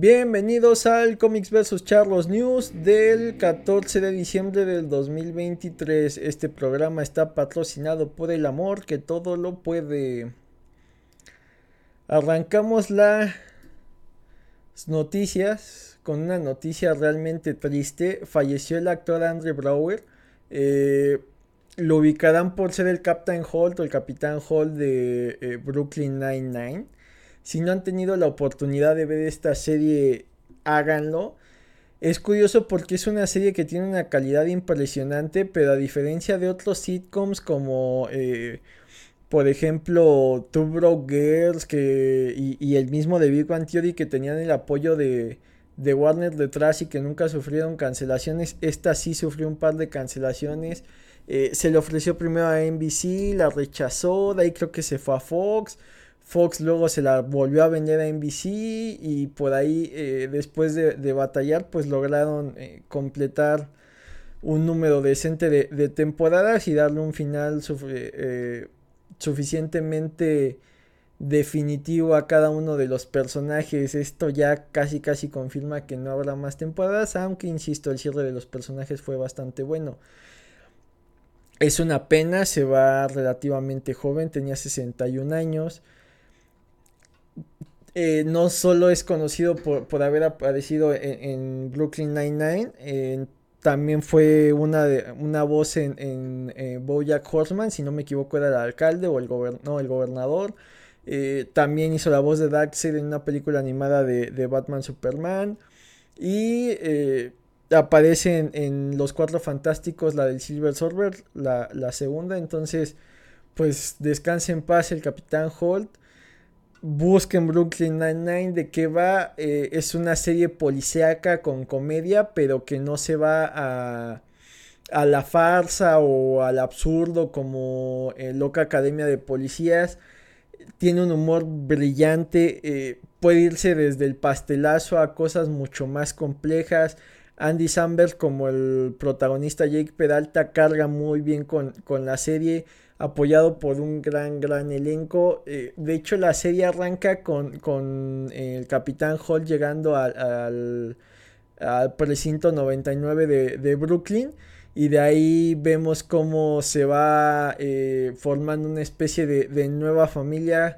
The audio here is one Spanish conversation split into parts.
Bienvenidos al Comics vs Charlos News del 14 de diciembre del 2023. Este programa está patrocinado por el amor que todo lo puede. Arrancamos las noticias con una noticia realmente triste. Falleció el actor Andrew Brower. Eh, lo ubicarán por ser el Captain Holt o el Capitán Holt de eh, Brooklyn Nine-Nine. Si no han tenido la oportunidad de ver esta serie, háganlo. Es curioso porque es una serie que tiene una calidad impresionante, pero a diferencia de otros sitcoms como, eh, por ejemplo, Two Broke Girls que, y, el mismo de Big Bang Theory que tenían el apoyo de, de Warner detrás y que nunca sufrieron cancelaciones, esta sí sufrió un par de cancelaciones. Eh, se le ofreció primero a NBC, la rechazó, de ahí creo que se fue a Fox. Fox luego se la volvió a vender a NBC y por ahí eh, después de, batallar pues lograron eh, completar un número decente de, temporadas y darle un final eh, suficientemente definitivo a cada uno de los personajes. Esto ya casi casi confirma que no habrá más temporadas, aunque insisto, el cierre de los personajes fue bastante bueno. Es una pena, se va relativamente joven, tenía 61 años. Eh, no solo es conocido por, haber aparecido en, Brooklyn Nine-Nine, también fue una, de, una voz en, en eh, Bojack Horseman, si no me equivoco era el alcalde o el, el gobernador. Eh, también hizo la voz de Darkseid en una película animada de, Batman Superman. Y aparece en, Los Cuatro Fantásticos, la del Silver Surfer, la, la segunda. Entonces, pues descanse en paz el Capitán Holt busquen Brooklyn Nine-Nine de qué va. Eh, es una serie policíaca con comedia, pero que no se va a, a la farsa o al absurdo como en Loca Academia de Policías. Tiene un humor brillante, eh, puede irse desde el pastelazo a cosas mucho más complejas. Andy Samberg como el protagonista Jake Peralta carga muy bien con, con la serie apoyado por un gran, gran elenco. Eh, de hecho, la serie arranca con, el Capitán Hall llegando al, al, precinto 99 de, Brooklyn. Y de ahí vemos cómo se va eh, formando una especie de, nueva familia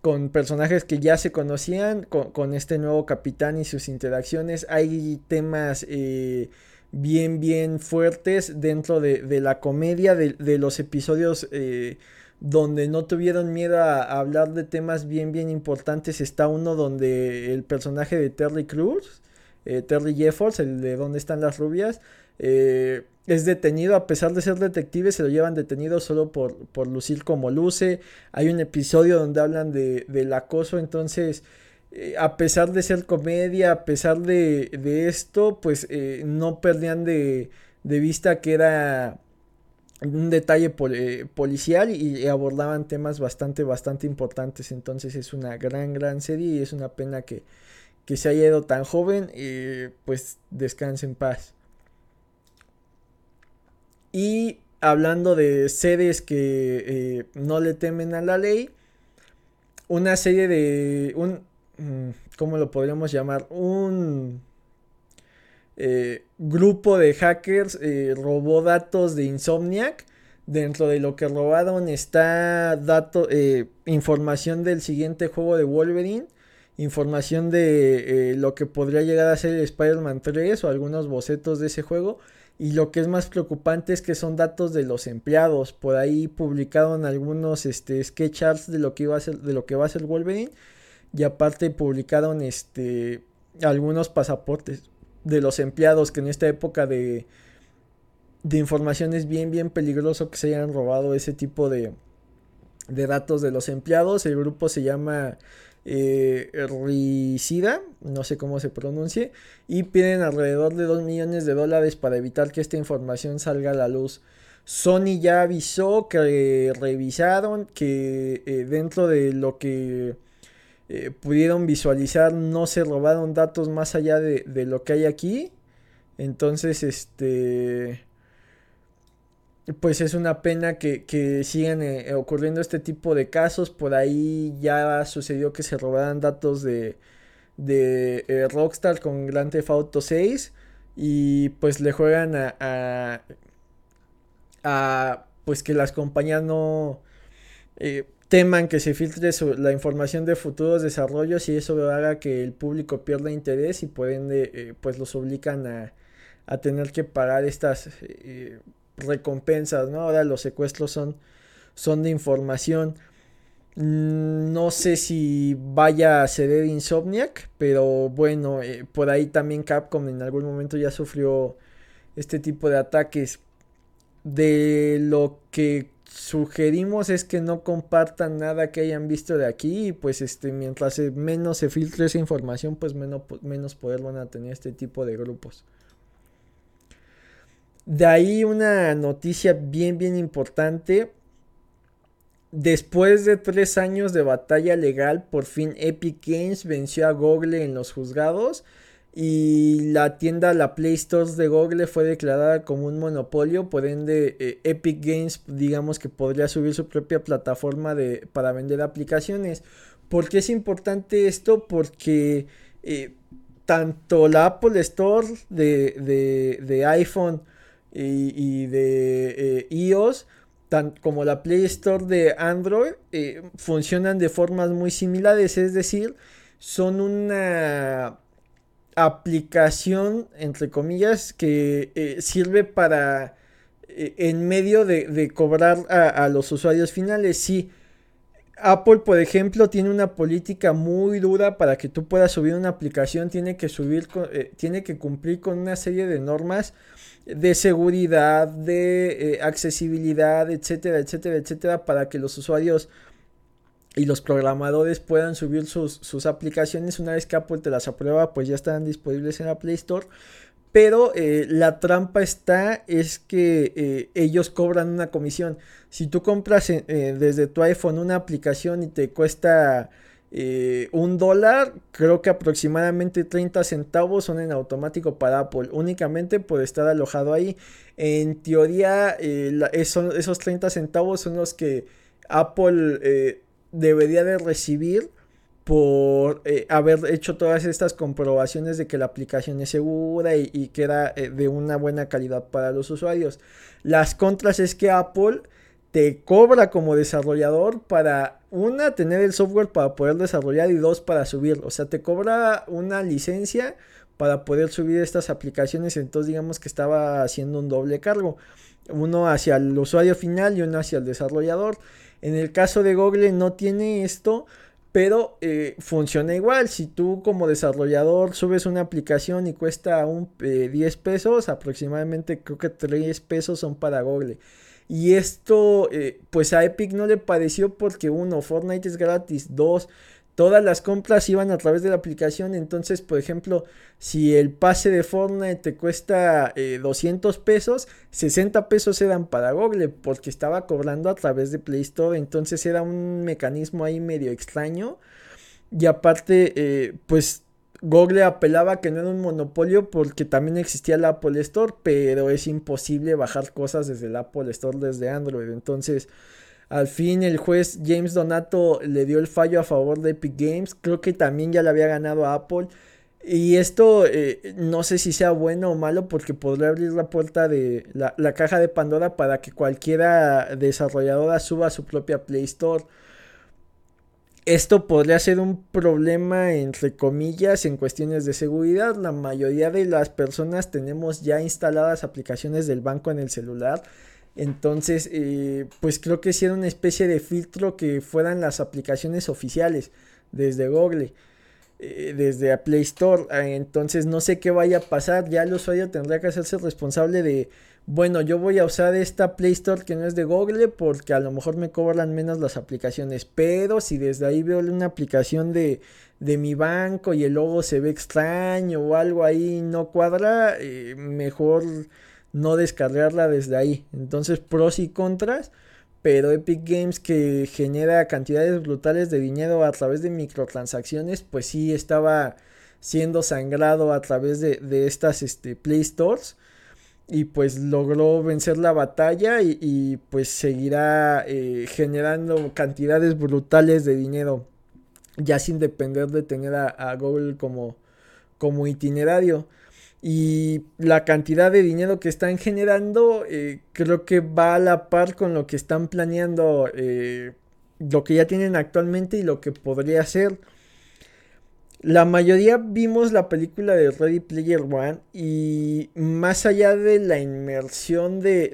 con personajes que ya se conocían, con, este nuevo capitán y sus interacciones. Hay temas eh, bien, bien fuertes dentro de, la comedia, de, los episodios eh, donde no tuvieron miedo a, hablar de temas bien, bien importantes. Está uno donde el personaje de Terry Cruz, eh, Terry Jeffords, el de donde están las rubias, eh, es detenido, a pesar de ser detective, se lo llevan detenido solo por, por lucir como luce. Hay un episodio donde hablan de, del acoso, entonces eh, a pesar de ser comedia, a pesar de, esto, pues eh, no perdían de, vista que era un detalle eh, policial y, abordaban temas bastante, bastante importantes. Entonces es una gran, gran serie y es una pena que, se haya ido tan joven. pues descanse en paz. Y hablando de series que no le temen a la ley, una serie de... Un, ¿cómo lo podríamos llamar? Un eh, grupo de hackers eh, robó datos de Insomniac. Dentro de lo que robaron está dato, eh, información del siguiente juego de Wolverine, información de lo que podría llegar a ser Spider-Man 3 o algunos bocetos de ese juego. Y lo que es más preocupante es que son datos de los empleados. Por ahí publicaron algunos este, sketch arts de lo que iba a ser, de lo que va a ser Wolverine y aparte publicaron este algunos pasaportes de los empleados que en esta época de de información es bien bien peligroso que se hayan robado ese tipo de de datos de los empleados el grupo se llama eh, Ricida, no sé cómo se pronuncie, y piden alrededor de 2 millones de dólares para evitar que esta información salga a la luz. Sony ya avisó que revisaron que eh, dentro de lo que eh, pudieron visualizar, no se robaron datos más allá de, lo que hay aquí. Entonces, este... Pues es una pena que, sigan eh, ocurriendo este tipo de casos. Por ahí ya sucedió que se robaran datos de, de eh, Rockstar con Grand Theft Auto 6 y pues le juegan a, a, pues que las compañías no teman que se filtre la información de futuros desarrollos y eso haga que el público pierda interés y pueden eh, pues los obligan a, a, tener que pagar estas recompensas, ¿no? Ahora los secuestros son, son de información. Mm, no sé si vaya a ceder Insomniac, pero bueno, eh, por ahí también Capcom en algún momento ya sufrió este tipo de ataques. De lo que sugerimos es que no compartan nada que hayan visto de aquí y pues este mientras menos se filtre esa información pues menos, menos poder van a tener este tipo de grupos. De ahí una noticia bien bien importante Después de tres años de batalla legal, por fin Epic Games venció a Google en los juzgados y la tienda, la Play Store de Google fue declarada como un monopolio, por ende eh, Epic Games digamos que podría subir su propia plataforma de, para vender aplicaciones. ¿Por qué es importante esto? Porque eh, tanto la Apple Store de, iPhone y, de eh, iOS como la Play Store de Android funcionan de formas muy similares, es decir, son una aplicación, entre comillas, que eh, sirve para, eh, en medio de, cobrar a, los usuarios finales. Sí, Apple, por ejemplo, tiene una política muy dura para que tú puedas subir una aplicación, tiene que subir, tiene que cumplir con una serie de normas de seguridad, de eh, accesibilidad, etcétera, etcétera, etcétera, para que los usuarios y los programadores puedan subir sus, aplicaciones. Una vez que Apple te las aprueba, pues ya están disponibles en la Play Store. Pero eh, la trampa está es que eh, ellos cobran una comisión. Si tú compras desde tu iPhone una aplicación y te cuesta eh, un dólar, creo que aproximadamente 30 centavos son en automático para Apple, únicamente por estar alojado ahí. En teoría, eh, esos 30 centavos son los que Apple eh, debería de recibir por haber hecho todas estas comprobaciones de que la aplicación es segura y, que era de una buena calidad para los usuarios. Las contras es que Apple te cobra como desarrollador para una tener el software para poder desarrollar y dos para subir. O sea, te cobra una licencia para poder subir estas aplicaciones. Entonces digamos que estaba haciendo un doble cargo. Uno hacia el usuario final y uno hacia el desarrollador. En el caso de Google no tiene esto. Pero eh, funciona igual. Si tú como desarrollador subes una aplicación y cuesta un, 10 eh, pesos, aproximadamente creo que 3 pesos son para Google. Y esto, eh, pues a Epic no le pareció porque uno, Fortnite es gratis, dos, todas las compras iban a través de la aplicación. Entonces, por ejemplo, si el pase de Fortnite te cuesta 200 eh, pesos, 60 pesos eran para Google porque estaba cobrando a través de Play Store. Entonces era un mecanismo ahí medio extraño. Y aparte, eh, pues Google apelaba que no era un monopolio porque también existía la Apple Store, pero es imposible bajar cosas desde la Apple Store desde Android. Entonces, al fin el juez James Donato le dio el fallo a favor de Epic Games. Creo que también ya le había ganado a Apple. Y esto eh, no sé si sea bueno o malo porque podría abrir la puerta de la, la caja de Pandora para que cualquiera desarrolladora suba su propia Play Store. Esto podría ser un problema entre comillas en cuestiones de seguridad. La mayoría de las personas tenemos ya instaladas aplicaciones del banco en el celular. Entonces, eh, pues creo que era una especie de filtro que fueran las aplicaciones oficiales desde Google, eh, desde Play Store. Entonces, no sé qué vaya a pasar. Ya el usuario tendrá que hacerse responsable de bueno, yo voy a usar esta Play Store que no es de Google porque a lo mejor me cobran menos las aplicaciones. Pero si desde ahí veo una aplicación de, de mi banco y el logo se ve extraño o algo ahí no cuadra, eh, mejor no descargarla desde ahí. Entonces, pros y contras. Pero Epic Games que genera cantidades brutales de dinero a través de microtransacciones, pues sí estaba siendo sangrado a través de, estas este, Play Stores y pues logró vencer la batalla y, pues seguirá eh, generando cantidades brutales de dinero. ya sin depender de tener a, Google como, como itinerario. Y la cantidad de dinero que están generando eh, creo que va a la par con lo que están planeando, eh, lo que ya tienen actualmente y lo que podría ser. La mayoría vimos la película de Ready Player One y más allá de la inmersión de,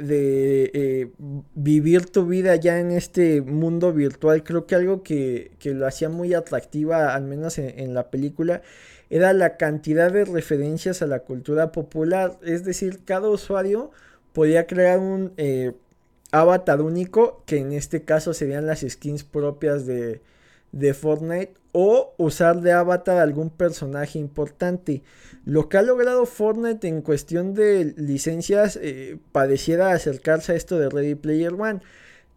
eh, vivir tu vida ya en este mundo virtual, creo que algo que, lo hacía muy atractiva, al menos en, la película, era la cantidad de referencias a la cultura popular. Es decir, cada usuario podía crear un eh, avatar único, que en este caso serían las skins propias de, Fortnite o usar de avatar algún personaje importante. Lo que ha logrado Fortnite en cuestión de licencias eh, pareciera acercarse a esto de Ready Player One.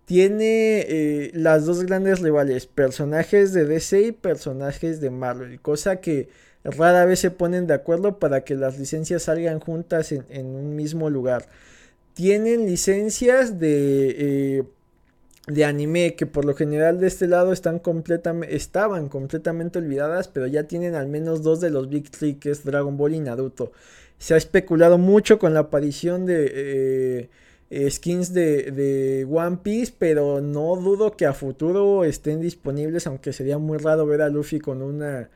Tiene eh, las dos grandes rivales, personajes de DC y personajes de Marvel, cosa que rara vez se ponen de acuerdo para que las licencias salgan juntas en, un mismo lugar. Tienen licencias de... Eh, de anime que por lo general de este lado están completamente estaban completamente olvidadas pero ya tienen al menos dos de los big three que es Dragon Ball y Naruto se ha especulado mucho con la aparición de eh, eh, skins de, de, One Piece pero no dudo que a futuro estén disponibles aunque sería muy raro ver a Luffy con una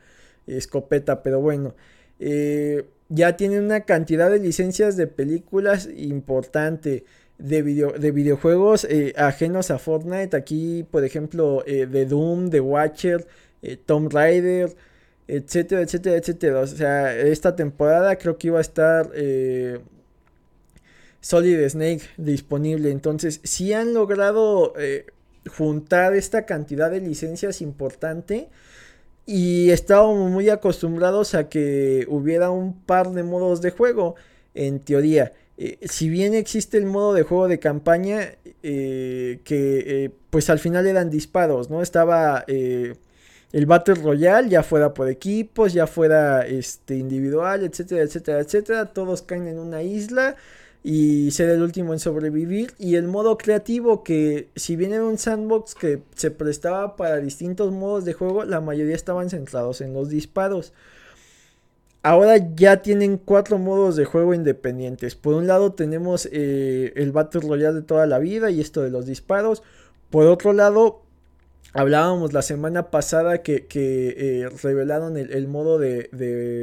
escopeta pero bueno eh, ya tienen una cantidad de licencias de películas importante de, de videojuegos eh, ajenos a Fortnite. Aquí, por ejemplo, eh, de Doom, The Watcher, Tomb Raider, etcétera, etcétera, etcétera. O sea, esta temporada creo que iba a estar Solid Snake disponible. Entonces, si han logrado juntar esta cantidad de licencias importante. Y estábamos muy acostumbrados a que hubiera un par de modos de juego, en teoría. Eh, si bien existe el modo de juego de campaña, eh, que eh, pues al final eran disparos, ¿no? Estaba el Battle Royale, ya fuera por equipos, ya fuera este, individual, etcétera, etcétera, etcétera. Todos caen en una isla y ser el último en sobrevivir. Y el modo creativo, que si bien era un sandbox que se prestaba para distintos modos de juego, la mayoría estaban centrados en los disparos. Ahora ya tienen cuatro modos de juego independientes. Por un lado tenemos eh, el Battle Royale de toda la vida y esto de los disparos. Por otro lado, hablábamos la semana pasada que, eh, revelaron el, modo de,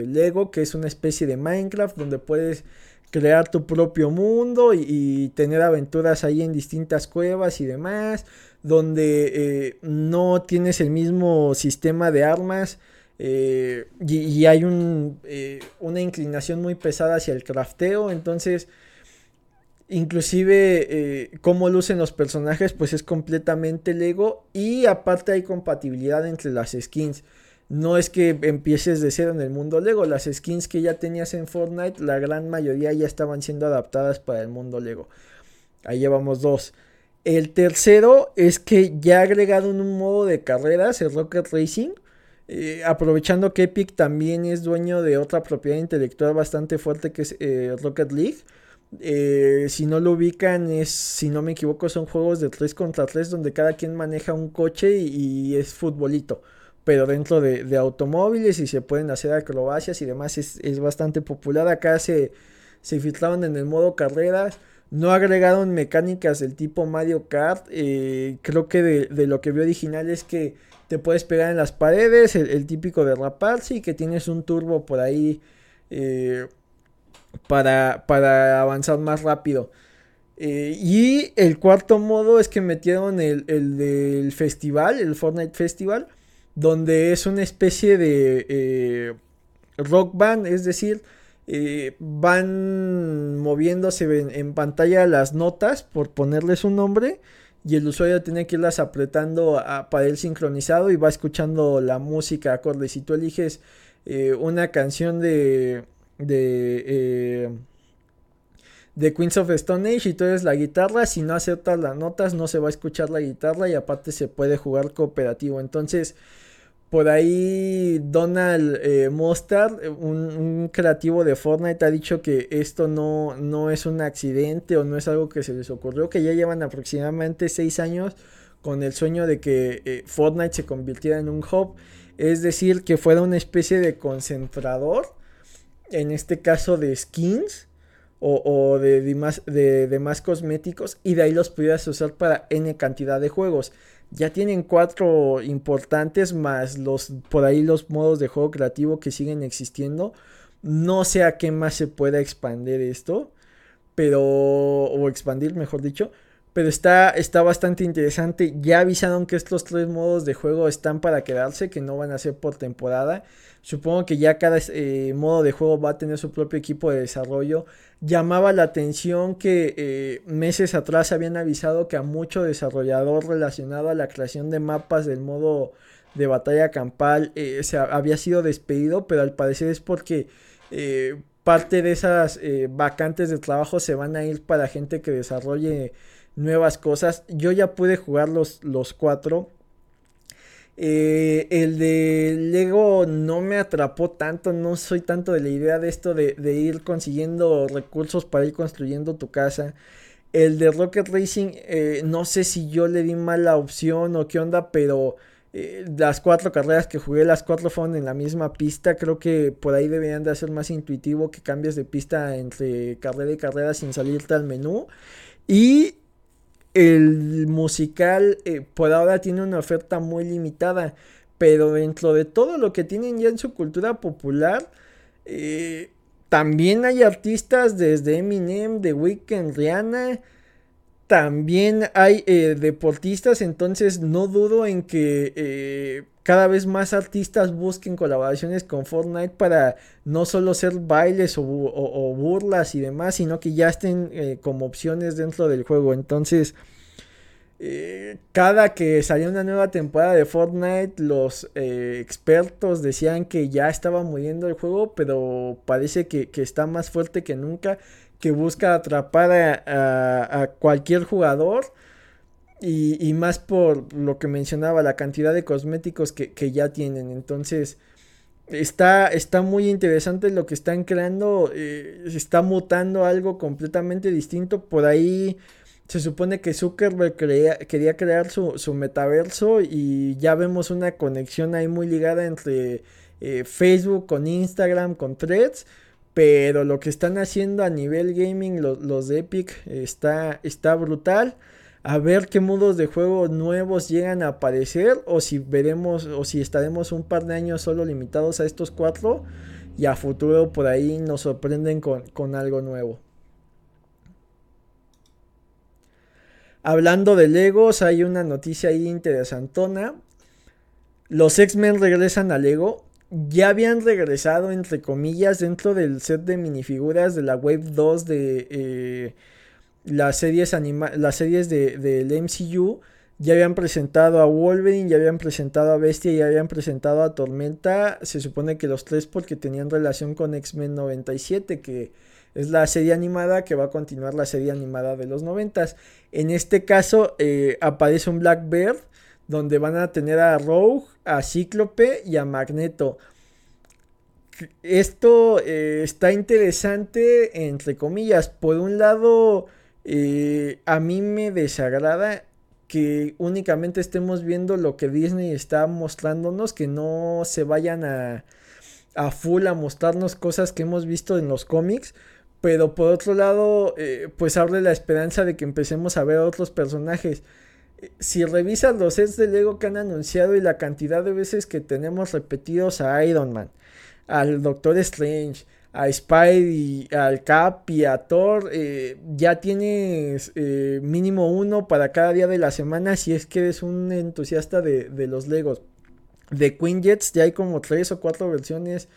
Lego, que es una especie de Minecraft donde puedes crear tu propio mundo y, tener aventuras ahí en distintas cuevas y demás. Donde eh, no tienes el mismo sistema de armas eh, y, hay eh, una inclinación muy pesada hacia el crafteo. Entonces, inclusive cómo lucen los personajes, pues es completamente Lego. Y aparte hay compatibilidad entre las skins. No es que empieces de cero en el mundo Lego. Las skins que ya tenías en Fortnite, la gran mayoría ya estaban siendo adaptadas para el mundo Lego. Ahí llevamos dos. El tercero es que ya agregaron un modo de carreras, el Rocket Racing eh, aprovechando que Epic también es dueño de otra propiedad intelectual bastante fuerte que es eh, Rocket League. Eh, si no lo ubican, es, si no me equivoco, son juegos de 3 contra 3 donde cada quien maneja un coche y, es futbolito. Pero dentro de, automóviles y se pueden hacer acrobacias y demás, es, bastante popular. Acá se, se filtraron en el modo carreras. No agregaron mecánicas del tipo Mario Kart. creo que de, de, lo que vi original es que te puedes pegar en las paredes, el, típico de raparse y que tienes un turbo por ahí eh, para, para, avanzar más rápido. Eh, y el cuarto modo es que metieron el, el, del festival, el Fortnite Festival, donde es una especie de eh, rock band, es decir, van moviéndose en, pantalla las notas, por ponerles un nombre, y el usuario tiene que irlas apretando para el sincronizado y va escuchando la música acorde. Si tú eliges eh, una canción de de eh, de Queens of Stone Age y tú eres la guitarra, si no aceptas las notas no se va a escuchar la guitarra y aparte se puede jugar cooperativo. Entonces por ahí Donald eh, un, creativo de Fortnite, ha dicho que esto no, no es un accidente o no es algo que se les ocurrió, que ya llevan aproximadamente 6 años con el sueño de que eh, Fortnite se convirtiera en un hub. Es decir, que fuera una especie de concentrador, en este caso de skins o, de, demás, de demás cosméticos, y de ahí los pudieras usar para N cantidad de juegos. Ya tienen cuatro importantes más los por ahí los modos de juego creativo que siguen existiendo. No sé a qué más se pueda expandir esto, pero o expandir, mejor dicho, pero está, está bastante interesante. Ya avisaron que estos tres modos de juego están para quedarse, que no van a ser por temporada. Supongo que ya cada eh, modo de juego va a tener su propio equipo de desarrollo. Llamaba la atención que eh, meses atrás habían avisado que a mucho desarrollador relacionado a la creación de mapas del modo de batalla campal eh, se había sido despedido, pero al parecer es porque parte de esas vacantes de trabajo se van a ir para gente que desarrolle nuevas cosas. Yo ya pude jugar los, los cuatro. Eh, el de Lego no me atrapó tanto, no soy tanto de la idea de esto de, ir consiguiendo recursos para ir construyendo tu casa. El de Rocket Racing, eh, no sé si yo le di mala opción o qué onda, pero eh, las cuatro carreras que jugué, las cuatro fueron en la misma pista. Creo que por ahí deberían de ser más intuitivo que cambies de pista entre carrera y carrera sin salirte al menú. Y el musical eh, por ahora tiene una oferta muy limitada, pero dentro de todo lo que tienen ya en su cultura popular, eh, también hay artistas desde Eminem, The Weeknd, Rihanna, también hay eh, deportistas, entonces no dudo en que cada vez más artistas busquen colaboraciones con Fortnite para no solo ser bailes o, burlas y demás, sino que ya estén eh, como opciones dentro del juego. Entonces, eh, cada que salía una nueva temporada de Fortnite, los eh, expertos decían que ya estaba muriendo el juego, pero parece que, está más fuerte que nunca, que busca atrapar a cualquier jugador y, más por lo que mencionaba, la cantidad de cosméticos que, ya tienen. Entonces, está, está muy interesante lo que están creando. Eh, está mutando algo completamente distinto. Por ahí se supone que Zuckerberg quería crear su, metaverso y ya vemos una conexión ahí muy ligada entre eh, Facebook con Instagram, con Threads. Pero lo que están haciendo a nivel gaming los, de Epic está, está brutal a ver qué modos de juego nuevos llegan a aparecer o si veremos o si estaremos un par de años solo limitados a estos cuatro y a futuro por ahí nos sorprenden con, algo nuevo. Hablando de Legos, hay una noticia ahí interesantona. Los X-Men regresan a Lego. Ya habían regresado, entre comillas, dentro del set de minifiguras de la Wave 2 de eh, las series, las series de, del MCU ya habían presentado a Wolverine, ya habían presentado a Bestia, ya habían presentado a Tormenta. Se supone que los tres porque tenían relación con X-Men 97, que es la serie animada que va a continuar la serie animada de los 90. En este caso eh, aparece un Blackbird donde van a tener a Rogue, a Cíclope y a Magneto. Esto eh, está interesante entre comillas. Por un lado eh, a mí me desagrada que únicamente estemos viendo lo que Disney está mostrándonos, que no se vayan a, a full a mostrarnos cosas que hemos visto en los cómics. Pero por otro lado, eh, pues abre la esperanza de que empecemos a ver otros personajes. Si revisas los sets de Lego que han anunciado y la cantidad de veces que tenemos repetidos a Iron Man, al Doctor Strange, a Spidey, al Cap y a Thor, eh, ya tienes eh, mínimo uno para cada día de la semana si es que eres un entusiasta de, los Legos. De Queen Jets ya hay como tres o cuatro versiones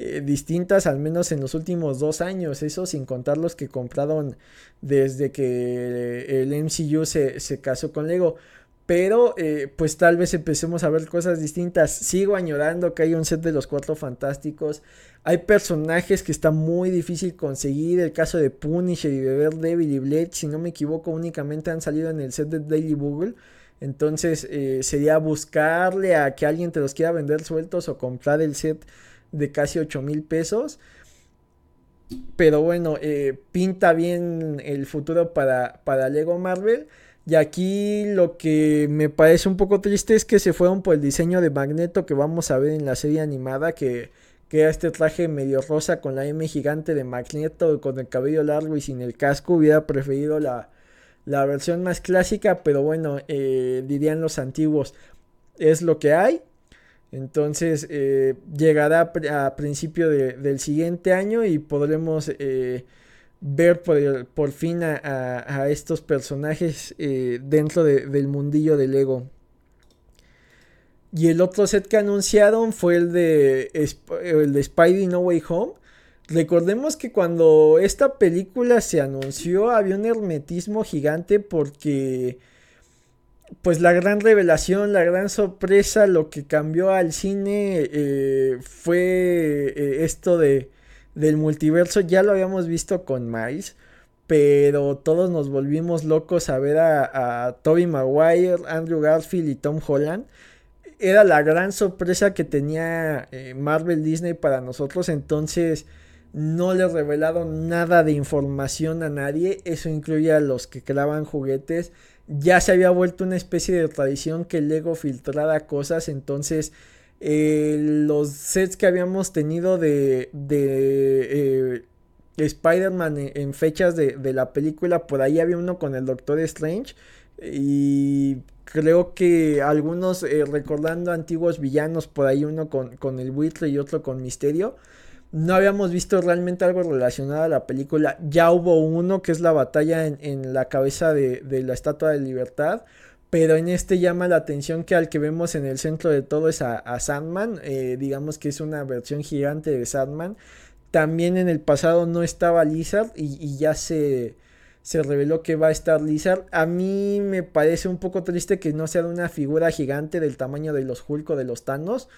eh, distintas, al menos en los últimos dos años. Eso sin contar los que compraron desde que el MCU se, se casó con Lego. Pero pues tal vez empecemos a ver cosas distintas. Sigo añorando que hay un set de los cuatro fantásticos. Hay personajes que está muy difícil conseguir. El caso de Punisher y de Daredevil y Blade, si no me equivoco, únicamente han salido en el set de Daily Google. Entonces eh, sería buscarle a que alguien te los quiera vender sueltos o comprar el set de casi 8 mil pesos. Pero bueno, eh, pinta bien el futuro para, para Lego Marvel. Y aquí lo que me parece un poco triste es que se fueron por el diseño de Magneto que vamos a ver en la serie animada, que, que era este traje medio rosa con la M gigante de Magneto, con el cabello largo y sin el casco. Hubiera preferido la, la versión más clásica, pero bueno, eh, dirían los antiguos, es lo que hay. Entonces eh, llegará a principio del siguiente año y podremos eh, ver por, fin a, estos personajes dentro del mundillo de Lego. Y el otro set que anunciaron fue el de, el de Spidey No Way Home. Recordemos que cuando esta película se anunció había un hermetismo gigante porque pues la gran revelación, la gran sorpresa, lo que cambió al cine eh, fue eh, esto de del multiverso. Ya lo habíamos visto con Miles, pero todos nos volvimos locos a ver a, a Tobey Maguire, Andrew Garfield y Tom Holland. Era la gran sorpresa que tenía eh, Marvel Disney para nosotros, entonces no le revelaron nada de información a nadie. Eso incluye a los que creaban juguetes. Ya se había vuelto una especie de tradición que Lego filtrara cosas. Entonces, eh, los sets que habíamos tenido de, de eh, Spider-Man en, fechas de, la película, por ahí había uno con el Doctor Strange. Y creo que algunos eh, recordando antiguos villanos, por ahí uno con, con el buitre y otro con Misterio no habíamos visto realmente algo relacionado a la película. Ya hubo uno que es la batalla en, la cabeza de, la Estatua de Libertad. Pero en este llama la atención que al que vemos en el centro de todo es a, Sandman. Eh, digamos que es una versión gigante de Sandman. También en el pasado no estaba Lizard y, ya se, se reveló que va a estar Lizard. A mí me parece un poco triste que no sea una figura gigante del tamaño de los Hulk o de los Thanos.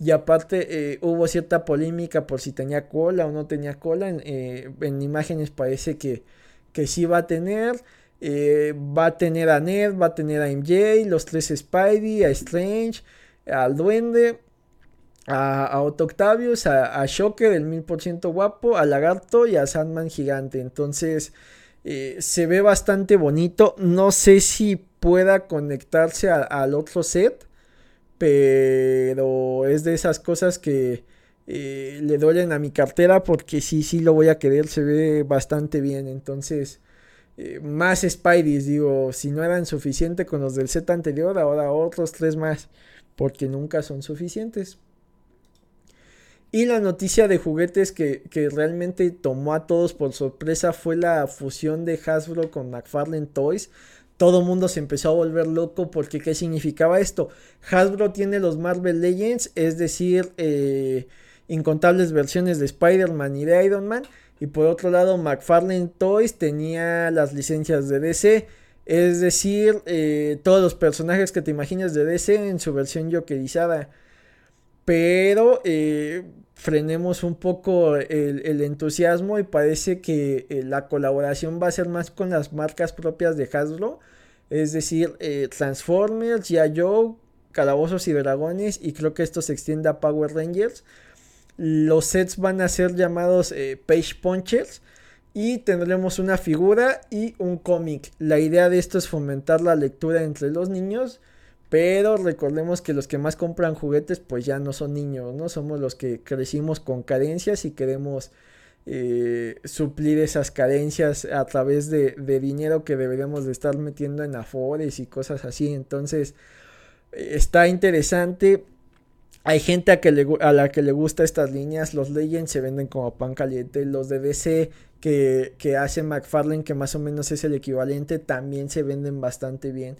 Y aparte eh, hubo cierta polémica por si tenía cola o no tenía cola. En, eh, imágenes parece que, que sí va a tener. Eh, va a tener a Ned, va a tener a MJ, los tres Spidey, a Strange, al Duende, a, a Otto Octavius, a, a Shocker, el mil por ciento guapo, a Lagarto y a Sandman gigante. Entonces se ve bastante bonito. No sé si pueda conectarse al otro set pero es de esas cosas que eh, le duelen a mi cartera porque sí, sí lo voy a querer, se ve bastante bien, entonces eh, más Spideys, digo, si no eran suficientes con los del set anterior, ahora otros tres más, porque nunca son suficientes. Y la noticia de juguetes que, que, realmente tomó a todos por sorpresa fue la fusión de Hasbro con McFarlane Toys todo mundo se empezó a volver loco porque ¿qué significaba esto? Hasbro tiene los Marvel Legends, es decir, eh, incontables versiones de Spider-Man y de Iron Man. Y por otro lado, McFarlane Toys tenía las licencias de DC. Es decir, eh, todos los personajes que te imaginas de DC en su versión jokerizada. Pero eh, frenemos un poco el, entusiasmo y parece que eh, la colaboración va a ser más con las marcas propias de Hasbro. Es decir, eh, Transformers, Joe, Calabozos y Dragones y creo que esto se extiende a Power Rangers. Los sets van a ser llamados eh, Page Punchers y tendremos una figura y un cómic. La idea de esto es fomentar la lectura entre los niños pero recordemos que los que más compran juguetes pues ya no son niños, ¿no? Somos los que crecimos con carencias y queremos eh, suplir esas carencias a través de, dinero que deberíamos de estar metiendo en afores y cosas así. Entonces está interesante. Hay gente a, que le, a la que le gusta estas líneas. Los Legends se venden como pan caliente. Los de DC que, que hace McFarlane, que más o menos es el equivalente, también se venden bastante bien.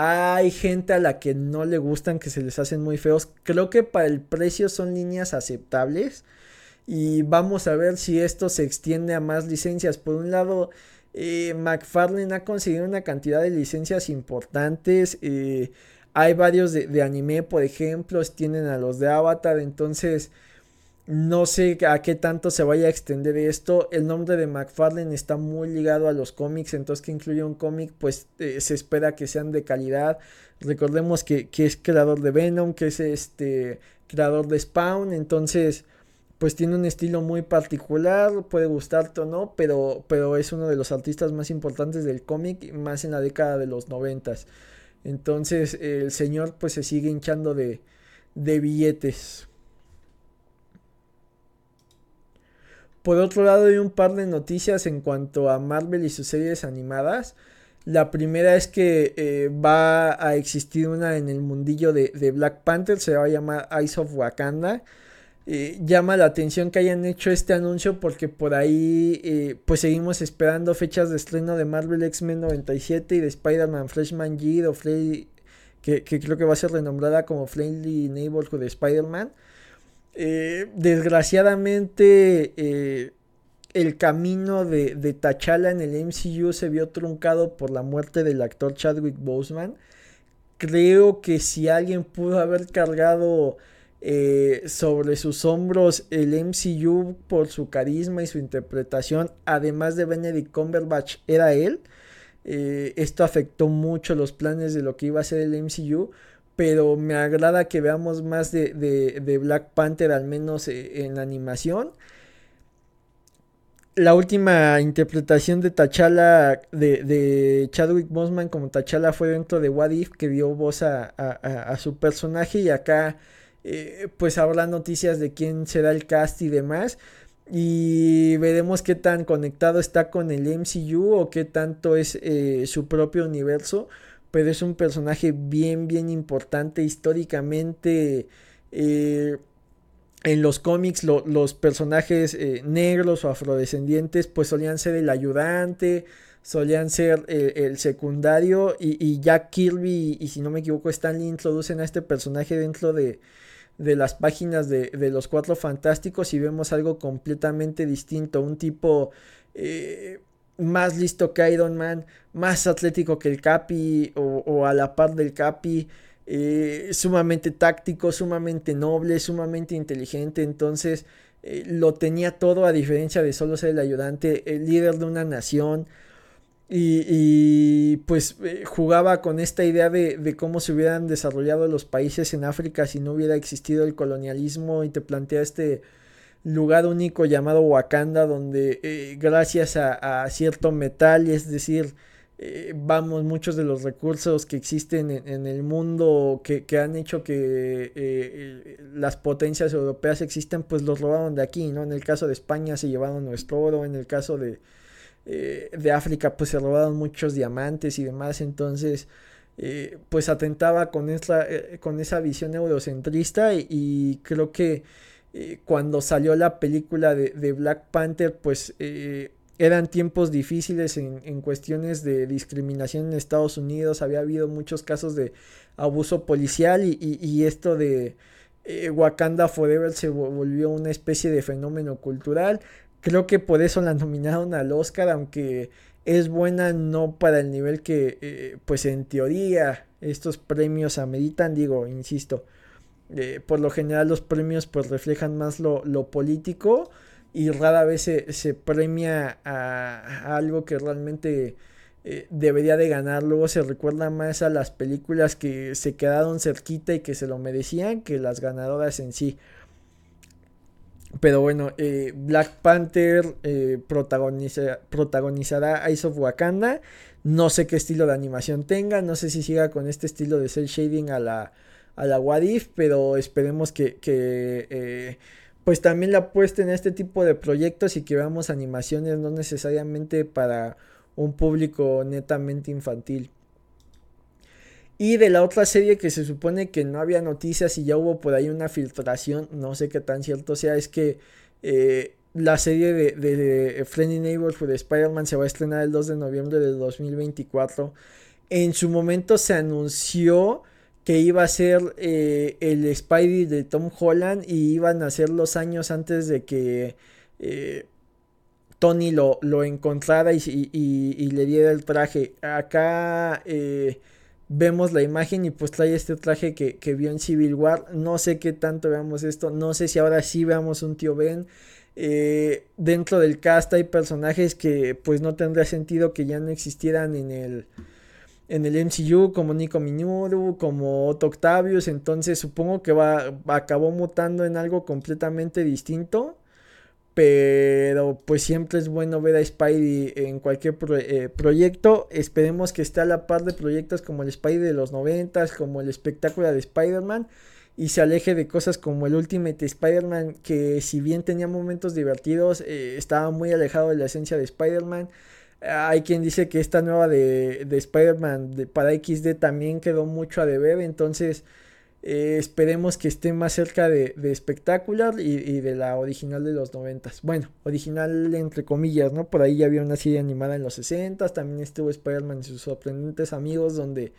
Hay gente a la que no le gustan, que se les hacen muy feos. Creo que para el precio son líneas aceptables. Y vamos a ver si esto se extiende a más licencias. Por un lado, eh, McFarlane ha conseguido una cantidad de licencias importantes. Eh, hay varios de, de, anime, por ejemplo. Tienen a los de Avatar. Entonces no sé a qué tanto se vaya a extender esto. El nombre de McFarlane está muy ligado a los cómics, entonces que incluye un cómic, pues eh, se espera que sean de calidad. Recordemos que, es creador de Venom, que es este creador de Spawn, entonces pues tiene un estilo muy particular, puede gustarte o no, pero, pero es uno de los artistas más importantes del cómic, más en la década de los noventas. Entonces el señor pues se sigue hinchando de, de billetes. Por otro lado hay un par de noticias en cuanto a Marvel y sus series animadas. La primera es que eh, va a existir una en el mundillo de, Black Panther, se va a llamar Eyes of Wakanda. Eh, llama la atención que hayan hecho este anuncio porque por ahí eh, pues seguimos esperando fechas de estreno de Marvel X-Men 97 y de Spider-Man Freshman Year o que, creo que va a ser renombrada como Friendly Neighborhood de Spider-Man. Eh, desgraciadamente el camino de, de T'Challa en el MCU se vio truncado por la muerte del actor Chadwick Boseman. Creo que si alguien pudo haber cargado eh, sobre sus hombros el MCU por su carisma y su interpretación, además de Benedict Cumberbatch, era él. Eh, esto afectó mucho los planes de lo que iba a ser el MCU, pero me agrada que veamos más de, Black Panther, al menos eh, en animación. La última interpretación de T'Challa, de, Chadwick Boseman como T'Challa fue dentro de What If, que dio voz a su personaje y acá eh, pues habrá noticias de quién será el cast y demás. Y veremos qué tan conectado está con el MCU o qué tanto es eh, su propio universo. Pero es un personaje bien, bien importante históricamente. Eh, en los cómics los personajes negros o afrodescendientes pues solían ser el ayudante, solían ser el secundario y, y, Jack Kirby y si no me equivoco Stanley introducen a este personaje dentro de, de las páginas de, los cuatro fantásticos y vemos algo completamente distinto, un tipo eh, más listo que Iron Man, más atlético que el Capi o, a la par del Capi, eh, sumamente táctico, sumamente noble, sumamente inteligente, entonces eh, lo tenía todo a diferencia de solo ser el ayudante, el líder de una nación, y, pues eh, jugaba con esta idea de, cómo se hubieran desarrollado los países en África si no hubiera existido el colonialismo y te plantea este lugar único llamado Wakanda donde eh, gracias a, cierto metal, es decir, eh, vamos, muchos de los recursos que existen en, el mundo que, que, han hecho que las potencias europeas existan, pues los robaron de aquí, ¿no? En el caso de España se llevaron nuestro oro, en el caso de, eh, de África pues se robaron muchos diamantes y demás, entonces eh, pues atentaba con, esta, eh, con esa visión eurocentrista y, creo que cuando salió la película de, Black Panther pues eran tiempos difíciles en, cuestiones de discriminación en Estados Unidos, había habido muchos casos de abuso policial y esto de... Wakanda Forever se volvió una especie de fenómeno cultural. Creo que por eso la nominaron al Oscar, aunque es buena no para el nivel que, eh, pues en teoría, estos premios ameritan, digo, insisto, eh, por lo general los premios pues reflejan más lo, político y rara vez se, premia a, algo que realmente eh, debería de ganar. Luego se recuerda más a las películas que se quedaron cerquita y que se lo merecían que las ganadoras en sí. Pero bueno, eh, Black Panther eh, protagonizará Eyes of Wakanda. No sé qué estilo de animación tenga. No sé si siga con este estilo de cel shading a la, a la What If. Pero esperemos que, eh, pues también la apuesten a este tipo de proyectos y que veamos animaciones no necesariamente para un público netamente infantil. Y de la otra serie que se supone que no había noticias y ya hubo por ahí una filtración, no sé qué tan cierto sea, es que eh, la serie de, de, Friendly de Spider-Man se va a estrenar el 2 de noviembre del 2024. En su momento se anunció que iba a ser eh, el Spidey de Tom Holland y iban a ser los años antes de que eh, Tony lo, lo encontrara y, le diera el traje. Acá vemos la imagen y pues trae este traje que, vio en Civil War. No sé qué tanto veamos esto. No sé si ahora sí veamos un tío Ben. Eh, dentro del cast hay personajes que pues no tendría sentido que ya no existieran en el en el MCU, como Nico Minoru, como Otto Octavius, entonces supongo que va, acabó mutando en algo completamente distinto. Pero pues siempre es bueno ver a Spidey en cualquier eh, proyecto. Esperemos que esté a la par de proyectos como el Spidey de los noventas, como el espectáculo de Spider-Man. Y se aleje de cosas como el Ultimate Spider-Man, que si bien tenía momentos divertidos, eh, estaba muy alejado de la esencia de Spider-Man. Hay quien dice que esta nueva de, de Spider-Man para XD también quedó mucho a deber. Entonces eh, esperemos que esté más cerca de, de Spectacular y, de la original de los 90. Bueno, original entre comillas, ¿no? Por ahí ya había una serie animada en los 60. También estuvo Spider-Man y sus sorprendentes amigos, donde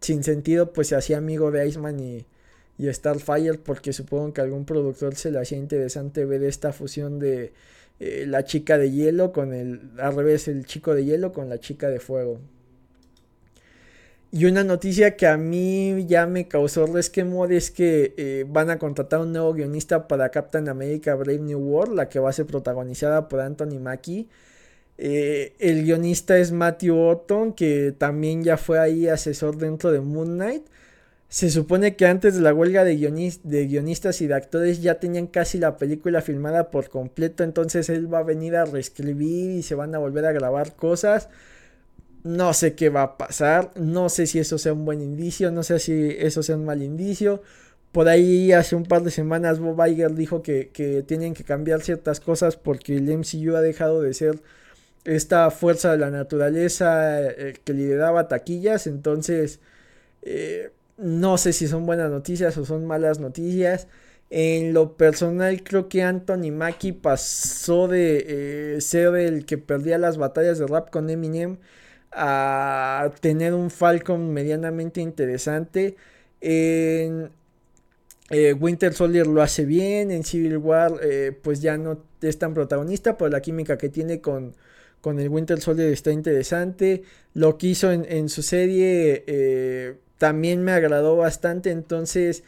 sin sentido, pues se hacía amigo de Iceman y, y Starfire, porque supongo que algún productor se le hacía interesante ver esta fusión de eh, la chica de hielo con el. al revés, el chico de hielo con la chica de fuego. Y una noticia que a mí ya me causó resquemor es que eh, van a contratar un nuevo guionista para Captain America Brave New World, la que va a ser protagonizada por Anthony Mackie. Eh, el guionista es Matthew Orton, que también ya fue ahí asesor dentro de Moon Knight. Se supone que antes de la huelga de, de guionistas y de actores ya tenían casi la película filmada por completo, entonces él va a venir a reescribir y se van a volver a grabar cosas. No sé qué va a pasar, no sé si eso sea un buen indicio, no sé si eso sea un mal indicio. Por ahí hace un par de semanas Bob Iger dijo que, tienen que cambiar ciertas cosas porque el MCU ha dejado de ser esta fuerza de la naturaleza eh, que lideraba taquillas. Entonces, eh, no sé si son buenas noticias o son malas noticias. En lo personal, creo que Anthony Mackie pasó de eh, ser el que perdía las batallas de rap con Eminem a tener un Falcon medianamente interesante. En eh, Winter Soldier lo hace bien, en Civil War eh, pues ya no es tan protagonista, pero la química que tiene con, con el Winter Soldier está interesante. Lo que hizo en, su serie también me agradó bastante, entonces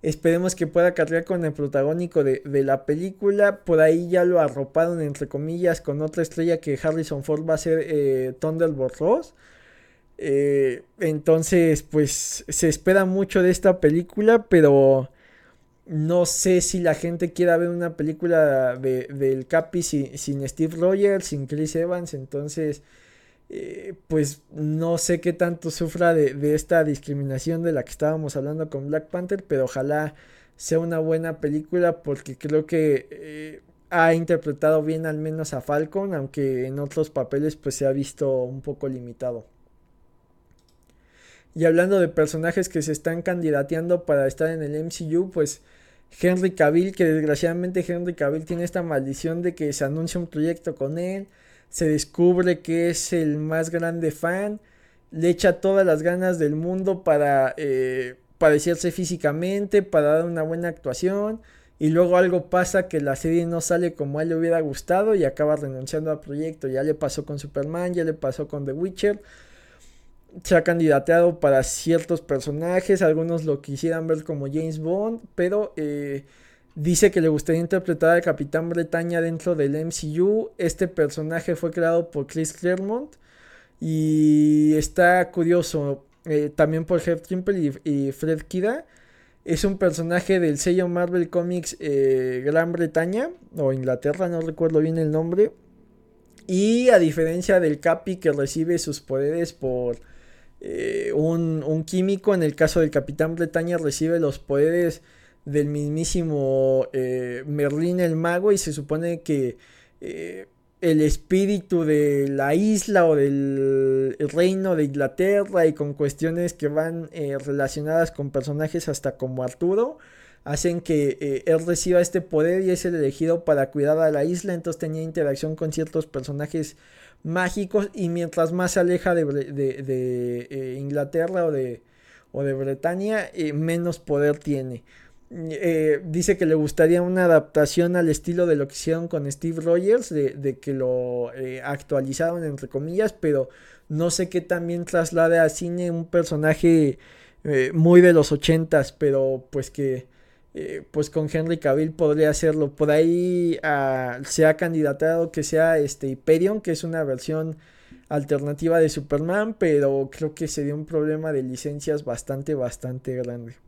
Esperemos que pueda cargar con el protagónico de, la película. Por ahí ya lo arroparon, entre comillas, con otra estrella que Harrison Ford va a ser eh, Thunderbolt Ross. Eh, entonces, pues se espera mucho de esta película, pero no sé si la gente quiera ver una película de, del Capi sin, sin Steve Rogers, sin Chris Evans. Entonces, eh, pues no sé qué tanto sufra de, esta discriminación de la que estábamos hablando con Black Panther, pero ojalá sea una buena película porque creo que eh, ha interpretado bien al menos a Falcon, aunque en otros papeles pues se ha visto un poco limitado. Y hablando de personajes que se están candidateando para estar en el MCU, pues Henry Cavill, que desgraciadamente Henry Cavill tiene esta maldición de que se anuncia un proyecto con él, se descubre que es el más grande fan, le echa todas las ganas del mundo para eh, parecerse físicamente, para dar una buena actuación, y luego algo pasa que la serie no sale como a él le hubiera gustado y acaba renunciando al proyecto. Ya le pasó con Superman, ya le pasó con The Witcher. Se ha candidateado para ciertos personajes, algunos lo quisieran ver como James Bond, pero eh, Dice que le gustaría interpretar al Capitán Bretaña dentro del MCU. Este personaje fue creado por Chris Claremont. Y está curioso. Eh, también por Jeff Trimple y, Fred Kida. Es un personaje del sello Marvel Comics eh, Gran Bretaña. O Inglaterra, no recuerdo bien el nombre. Y a diferencia del Capi que recibe sus poderes por eh, un, un, químico. En el caso del Capitán Bretaña recibe los poderes del mismísimo eh, Merlín el mago y se supone que eh, el espíritu de la isla o del reino de Inglaterra y con cuestiones que van eh, relacionadas con personajes hasta como Arturo hacen que él reciba este poder y es el elegido para cuidar a la isla. Entonces tenía interacción con ciertos personajes mágicos y mientras más se aleja de, de, Inglaterra o de, o de Bretaña menos poder tiene eh, dice que le gustaría una adaptación al estilo de lo que hicieron con Steve Rogers, de, que lo eh, actualizaron entre comillas, pero no sé qué también traslade a cine un personaje eh, muy de los ochentas, pero pues que pues con Henry Cavill podría hacerlo. Por ahí ah, se ha candidatado que sea este Hyperion, que es una versión alternativa de Superman, pero creo que sería un problema de licencias bastante, bastante grande.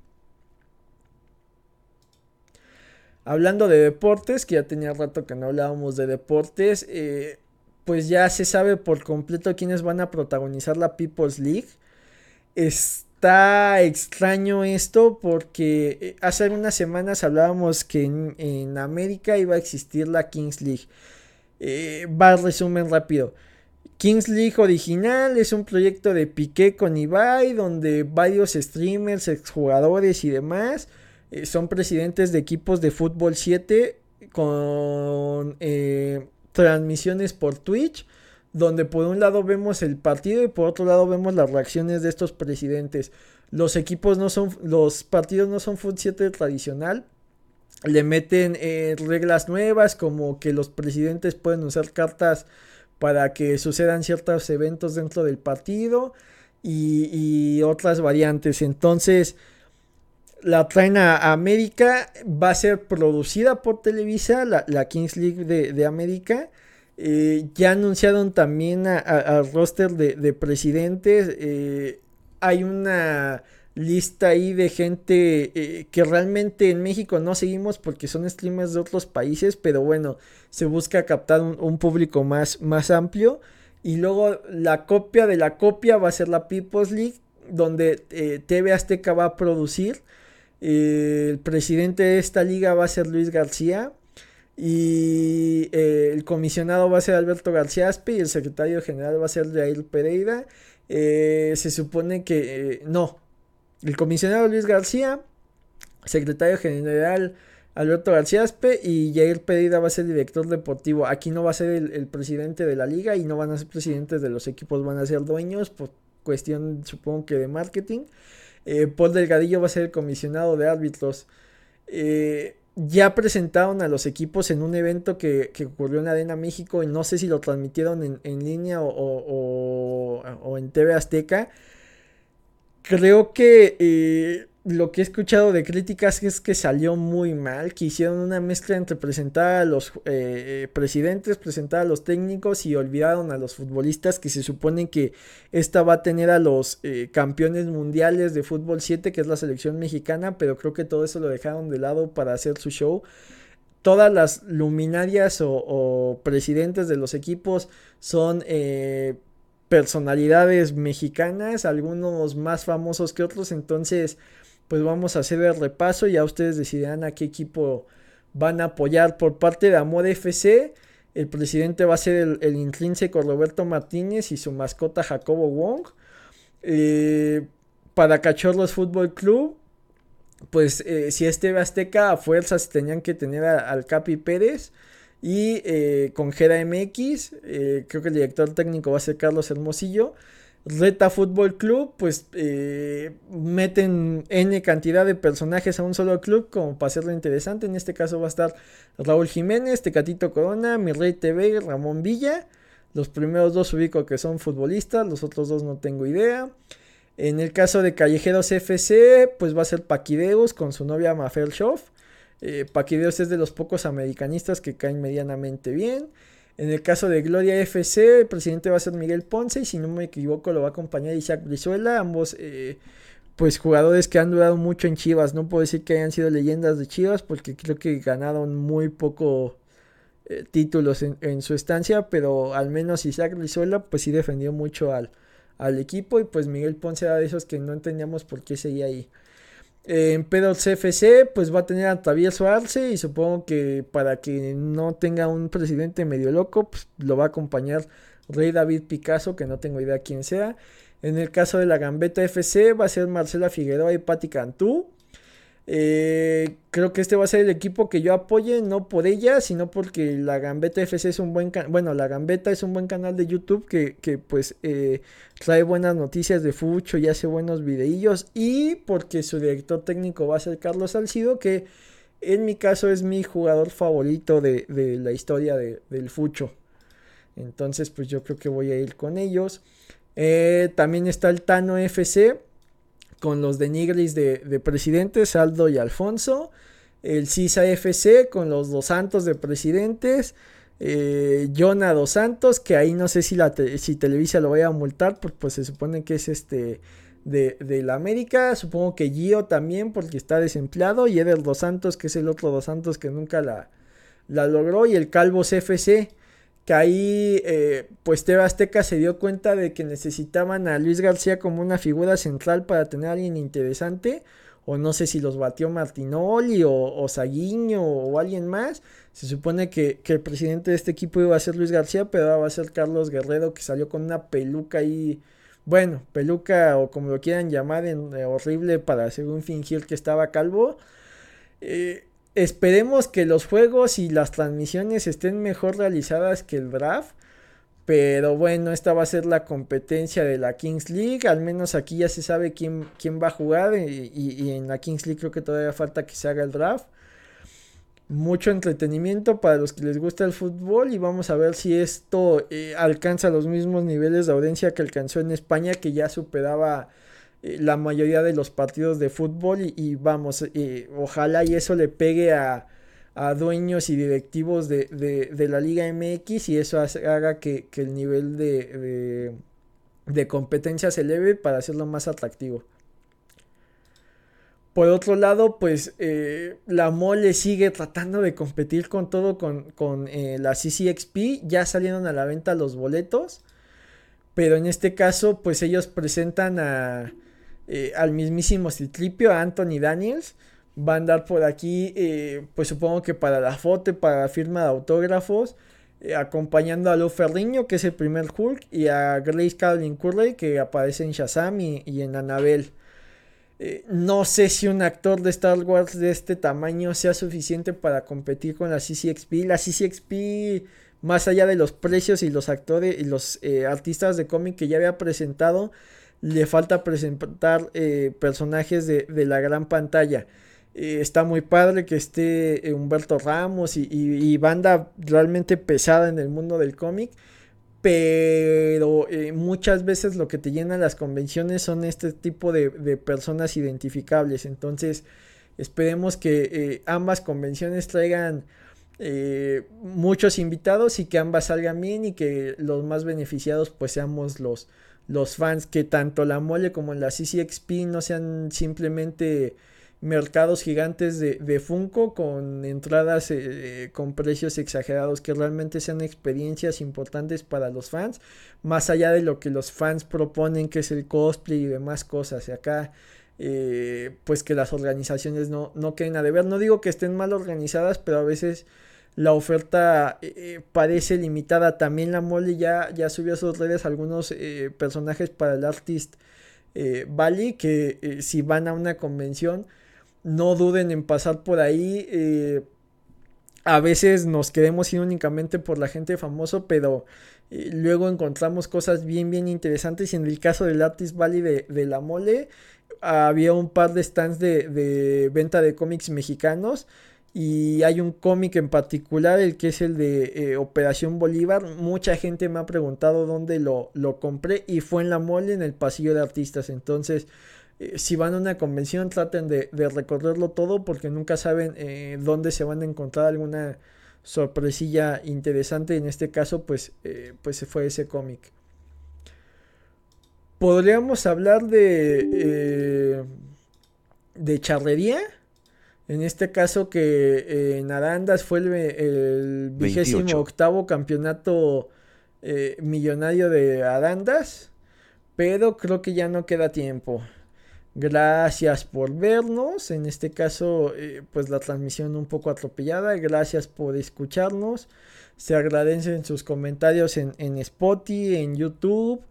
Hablando de deportes, que ya tenía rato que no hablábamos de deportes, eh, pues ya se sabe por completo quiénes van a protagonizar la People's League. Está extraño esto porque eh, hace algunas semanas hablábamos que en, América iba a existir la Kings League. Eh, va resumen rápido. Kings League original es un proyecto de Piqué con Ibai donde varios streamers, exjugadores y demás eh, son presidentes de equipos de fútbol 7 con eh, transmisiones por Twitch, donde por un lado vemos el partido y por otro lado vemos las reacciones de estos presidentes. Los equipos no son, los partidos no son fútbol 7 tradicional. Le meten eh, reglas nuevas como que los presidentes pueden usar cartas para que sucedan ciertos eventos dentro del partido y otras variantes. Entonces, la traen a América, va a ser producida por Televisa, la, Kings League de, América. Eh, ya anunciaron también al roster de, presidentes. Eh, hay una lista ahí de gente eh, que realmente en México no seguimos porque son streamers de otros países, pero bueno, se busca captar un, público más, más amplio. Y luego la copia de la copia va a ser la People's League, donde TV Azteca va a producir el presidente de esta liga va a ser Luis García. Y eh, el comisionado va a ser Alberto García Aspe y el secretario general va a ser Jair Pereira. Eh, se supone que eh, no. El comisionado Luis García, secretario general Alberto García Aspe y Jair Pereira va a ser director deportivo. Aquí no va a ser el, el, presidente de la liga y no van a ser presidentes de los equipos, van a ser dueños por cuestión supongo que de marketing. Eh, Paul Delgadillo va a ser el comisionado de árbitros. Eh, ya presentaron a los equipos en un evento que, ocurrió en Arena México y no sé si lo transmitieron en, línea o, en TV Azteca. Creo que eh, lo que he escuchado de críticas es que salió muy mal, que hicieron una mezcla entre presentar a los eh, presidentes, presentar a los técnicos y olvidaron a los futbolistas que se supone que esta va a tener a los eh, campeones mundiales de fútbol 7, que es la selección mexicana, pero creo que todo eso lo dejaron de lado para hacer su show. Todas las luminarias o, presidentes de los equipos son eh, personalidades mexicanas, algunos más famosos que otros, entonces pues vamos a hacer el repaso. Ya ustedes decidirán a qué equipo van a apoyar. Por parte de Amor FC, el presidente va a ser el, intrínseco Roberto Martínez y su mascota Jacobo Wong. Eh, para Cachorros Fútbol Club, pues eh, si este Azteca a fuerzas tenían que tener al Capi Pérez. Y eh, con Gera MX, creo que el director técnico va a ser Carlos Hermosillo. Reta Fútbol Club, pues eh, meten N cantidad de personajes a un solo club como para hacerlo interesante. En este caso va a estar Raúl Jiménez, Tecatito Corona, Mi Rey TV, Ramón Villa. Los primeros dos ubico que son futbolistas, los otros dos no tengo idea. En el caso de Callejeros FC, pues va a ser Paquideus con su novia Mafel Schoff. Eh, Paquideus es de los pocos americanistas que caen medianamente bien. En el caso de Gloria FC, el presidente va a ser Miguel Ponce y si no me equivoco lo va a acompañar Isaac Brizuela, ambos eh, pues jugadores que han durado mucho en Chivas. No puedo decir que hayan sido leyendas de Chivas porque creo que ganaron muy poco eh, títulos en, su estancia, pero al menos Isaac Brizuela pues sí defendió mucho al, al equipo y pues Miguel Ponce era de esos que no entendíamos por qué seguía ahí. En Pedro CFC, pues va a tener a Travieso Arce y supongo que para que no tenga un presidente medio loco, pues lo va a acompañar Rey David Picasso, que no tengo idea quién sea. En el caso de la Gambeta FC va a ser Marcela Figueroa y Patti Cantú. Eh, creo que este va a ser el equipo que yo apoye, no por ella, sino porque la Gambeta FC es un buen bueno, la Gambeta es un buen canal de YouTube que, pues eh, trae buenas noticias de Fucho y hace buenos videillos y porque su director técnico va a ser Carlos Salcido, que en mi caso es mi jugador favorito de, la historia del Fucho. Entonces, pues yo creo que voy a ir con ellos. Eh, también está el Tano FC con los de Nigris de, presidentes, Aldo y Alfonso. El CISA FC con los dos santos de presidentes. Eh, Jonah Dos Santos, que ahí no sé si, si Televisa lo vaya a multar, pues, pues se supone que es este de, de, la América. Supongo que Gio también, porque está desempleado. Y Eder Dos Santos, que es el otro Dos Santos que nunca la, la logró. Y el Calvos FC, que ahí eh, pues Teba Azteca se dio cuenta de que necesitaban a Luis García como una figura central para tener a alguien interesante. O no sé si los batió Martinoli o, o Saguiño o alguien más. Se supone que, que, el presidente de este equipo iba a ser Luis García, pero ahora va a ser Carlos Guerrero, que salió con una peluca ahí bueno, peluca o como lo quieran llamar, en, eh, horrible para según fingir que estaba calvo. Eh, esperemos que los juegos y las transmisiones estén mejor realizadas que el draft. Pero bueno, esta va a ser la competencia de la Kings League. Al menos aquí ya se sabe quién, quién va a jugar. Y, en la Kings League creo que todavía falta que se haga el draft mucho entretenimiento para los que les gusta el fútbol y vamos a ver si esto eh, alcanza los mismos niveles de audiencia que alcanzó en España que ya superaba la mayoría de los partidos de fútbol y, vamos, eh, ojalá y eso le pegue a, dueños y directivos de, la Liga MX y eso haga que, el nivel de, de competencia se eleve para hacerlo más atractivo. Por otro lado, pues eh, la mole sigue tratando de competir con todo con, con eh, la CCXP. Ya salieron a la venta los boletos. Pero en este caso, pues ellos presentan a, eh, al mismísimo Citripio, a Anthony Daniels. Va a andar por aquí, pues supongo que para la foto, para la firma de autógrafos. acompañando a Lou Ferriño, que es el primer Hulk. Y a Grace Carolyn Curley, que aparece en Shazam y, y en Annabelle. Eh, no sé si un actor de Star Wars de este tamaño sea suficiente para competir con la CCXP. La CCXP, más allá de los precios y los actores y los eh, artistas de cómic que ya había presentado, le falta presentar eh, personajes de, la gran pantalla. está muy padre que esté Humberto Ramos y banda realmente pesada en el mundo del cómic pero eh, muchas veces lo que te llenan las convenciones son este tipo de, personas identificables. Entonces, esperemos que eh, ambas convenciones traigan eh, muchos invitados y que ambas salgan bien y que los más beneficiados pues seamos los, los fans, que tanto la mole como la CCXP no sean simplemente mercados gigantes de, de Funko con entradas eh, con precios exagerados que realmente sean experiencias importantes para los fans más allá de lo que los fans proponen que es el cosplay y demás cosas. Y acá eh, pues que las organizaciones no, no queden a deber. No digo que estén mal organizadas pero a veces la oferta eh, parece limitada también la mole ya, ya subió a sus redes algunos personajes para el artist Bali que si van a una convención no duden en pasar por ahí. Eh, a veces nos queremos ir únicamente por la gente famoso, pero eh, luego encontramos cosas bien, bien interesantes. Y en el caso del Artist Valley de, la Mole, había un par de stands de, venta de cómics mexicanos. Y hay un cómic en particular, el que es el de eh, Operación Bolívar. Mucha gente me ha preguntado dónde lo, lo compré y fue en la mole en el pasillo de artistas. Entonces, eh, si van a una convención traten de, recorrerlo todo porque nunca saben eh, dónde se van a encontrar alguna sorpresilla interesante. En este caso, pues, pues fue ese cómic. Podríamos hablar de, de charrería. En este caso que en Arandas fue el, vigésimo octavo campeonato millonario de Arandas. Pero creo que ya no queda tiempo. Gracias por vernos. En este caso, eh, pues la transmisión un poco atropellada. Gracias por escucharnos. Se agradecen sus comentarios en, en Spotify, en YouTube.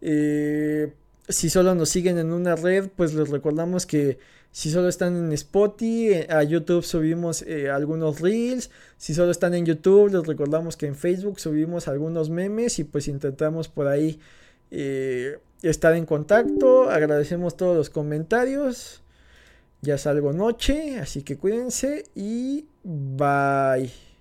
Eh, si solo nos siguen en una red, pues les recordamos que si solo están en Spotify, eh, a YouTube subimos algunos reels. Si solo están en YouTube, les recordamos que en Facebook subimos algunos memes y pues intentamos por ahí estar en contacto. Agradecemos todos los comentarios. Ya salgo noche, así que cuídense y bye.